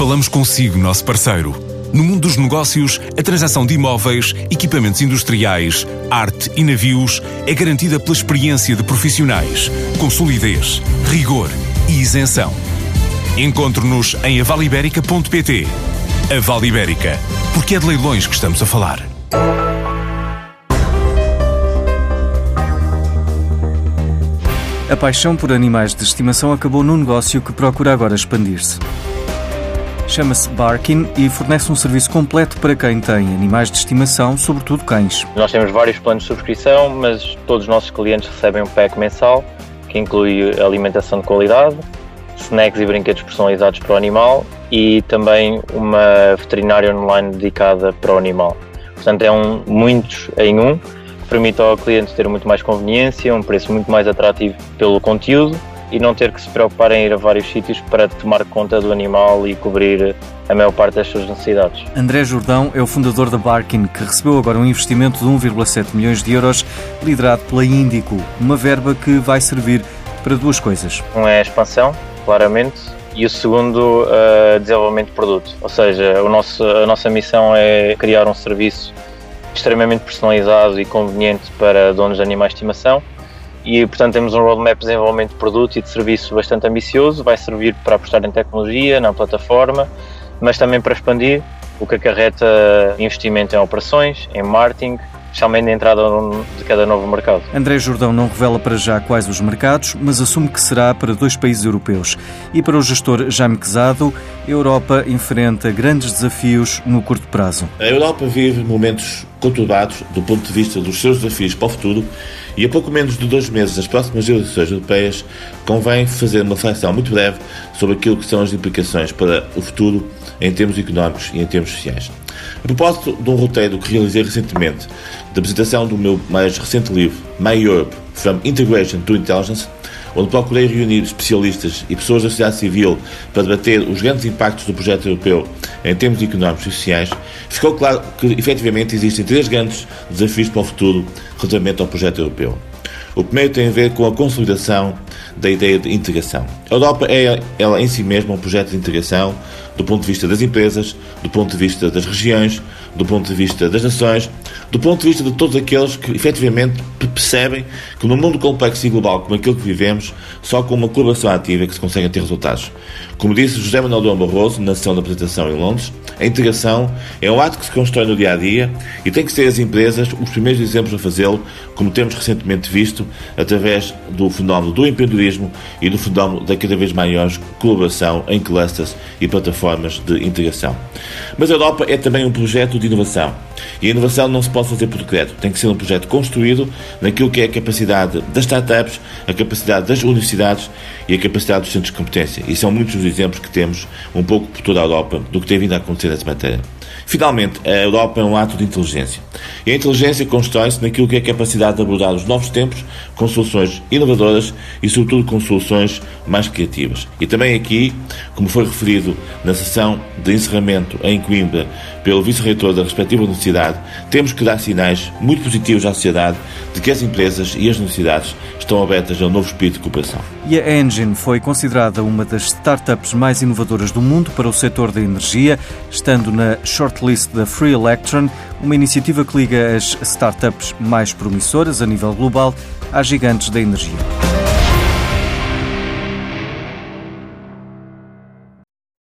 Falamos consigo, nosso parceiro. No mundo dos negócios, a transação de imóveis, equipamentos industriais, arte e navios é garantida pela experiência de profissionais, com solidez, rigor e isenção. Encontre-nos em avaliberica.pt. A Vale Ibérica, porque é de leilões que estamos a falar. A paixão por animais de estimação acabou num negócio que procura agora expandir-se. Chama-se Barkin e fornece um serviço completo para quem tem animais de estimação, sobretudo cães. Nós temos vários planos de subscrição, mas todos os nossos clientes recebem um pack mensal que inclui alimentação de qualidade, snacks e brinquedos personalizados para o animal e também uma veterinária online dedicada para o animal. Portanto, é um muitos em um, permite ao cliente ter muito mais conveniência, um preço muito mais atrativo pelo conteúdo e não ter que se preocupar em ir a vários sítios para tomar conta do animal e cobrir a maior parte das suas necessidades. André Jordão é o fundador da Barkin, que recebeu agora um investimento de 1,7 milhões de euros, liderado pela Índico, uma verba que vai servir para duas coisas. Um é a expansão, claramente, e o segundo, uh, desenvolvimento de produto. Ou seja, o nosso, a nossa missão é criar um serviço extremamente personalizado e conveniente para donos de animais de estimação e portanto temos um roadmap de desenvolvimento de produto e de serviço bastante ambicioso, vai servir para apostar em tecnologia, na plataforma, mas também para expandir, o que acarreta investimento em operações, em marketing, especialmente na entrada de cada novo mercado. André Jordão não revela para já quais os mercados, mas assume que será para dois países europeus. E para o gestor Jaime Quezado, a Europa enfrenta grandes desafios no curto prazo. A Europa vive momentos conturbados do ponto de vista dos seus desafios para o futuro e a pouco menos de dois meses das próximas eleições europeias convém fazer uma reflexão muito breve sobre aquilo que são as implicações para o futuro em termos económicos e em termos sociais. A propósito de um roteiro que realizei recentemente, da apresentação do meu mais recente livro, My Europe, From Integration to Intelligence, onde procurei reunir especialistas e pessoas da sociedade civil para debater os grandes impactos do projeto europeu em termos económicos e sociais, ficou claro que efetivamente existem três grandes desafios para o futuro relativamente ao projeto europeu. O primeiro tem a ver com a consolidação da ideia de integração. A Europa é, ela em si mesma, um projeto de integração do ponto de vista das empresas, do ponto de vista das regiões, do ponto de vista das nações, do ponto de vista de todos aqueles que efetivamente percebem que num mundo complexo e global como aquele que vivemos, só com uma colaboração ativa é que se conseguem ter resultados. Como disse José Manuel Dom Barroso na sessão da apresentação em Londres, a integração é um ato que se constrói no dia a dia e tem que ser as empresas os primeiros exemplos a fazê-lo, como temos recentemente visto através do fenómeno do empreendedorismo e do fenómeno da cada vez maior colaboração em clusters e plataformas de integração. Mas a Europa é também um projeto de inovação. E a inovação não se pode fazer por decreto. Tem que ser um projeto construído naquilo que é a capacidade das startups, a capacidade das universidades e a capacidade dos centros de competência. E são muitos os exemplos que temos, um pouco por toda a Europa, do que tem vindo a acontecer nessa matéria. Finalmente, a Europa é um ato de inteligência. E a inteligência constrói-se naquilo que é a capacidade de abordar os novos tempos com soluções inovadoras e, sobretudo, com soluções mais criativas. E também aqui, como foi referido na sessão de encerramento em Coimbra pelo vice-reitor da respectiva universidade, temos que dar sinais muito positivos à sociedade de que as empresas e as universidades estão abertas a um novo espírito de cooperação. E a Engine foi considerada uma das startups mais inovadoras do mundo para o setor da energia, estando na shortlist da Free Electron, uma iniciativa que liga as startups mais promissoras a nível global às gigantes da energia.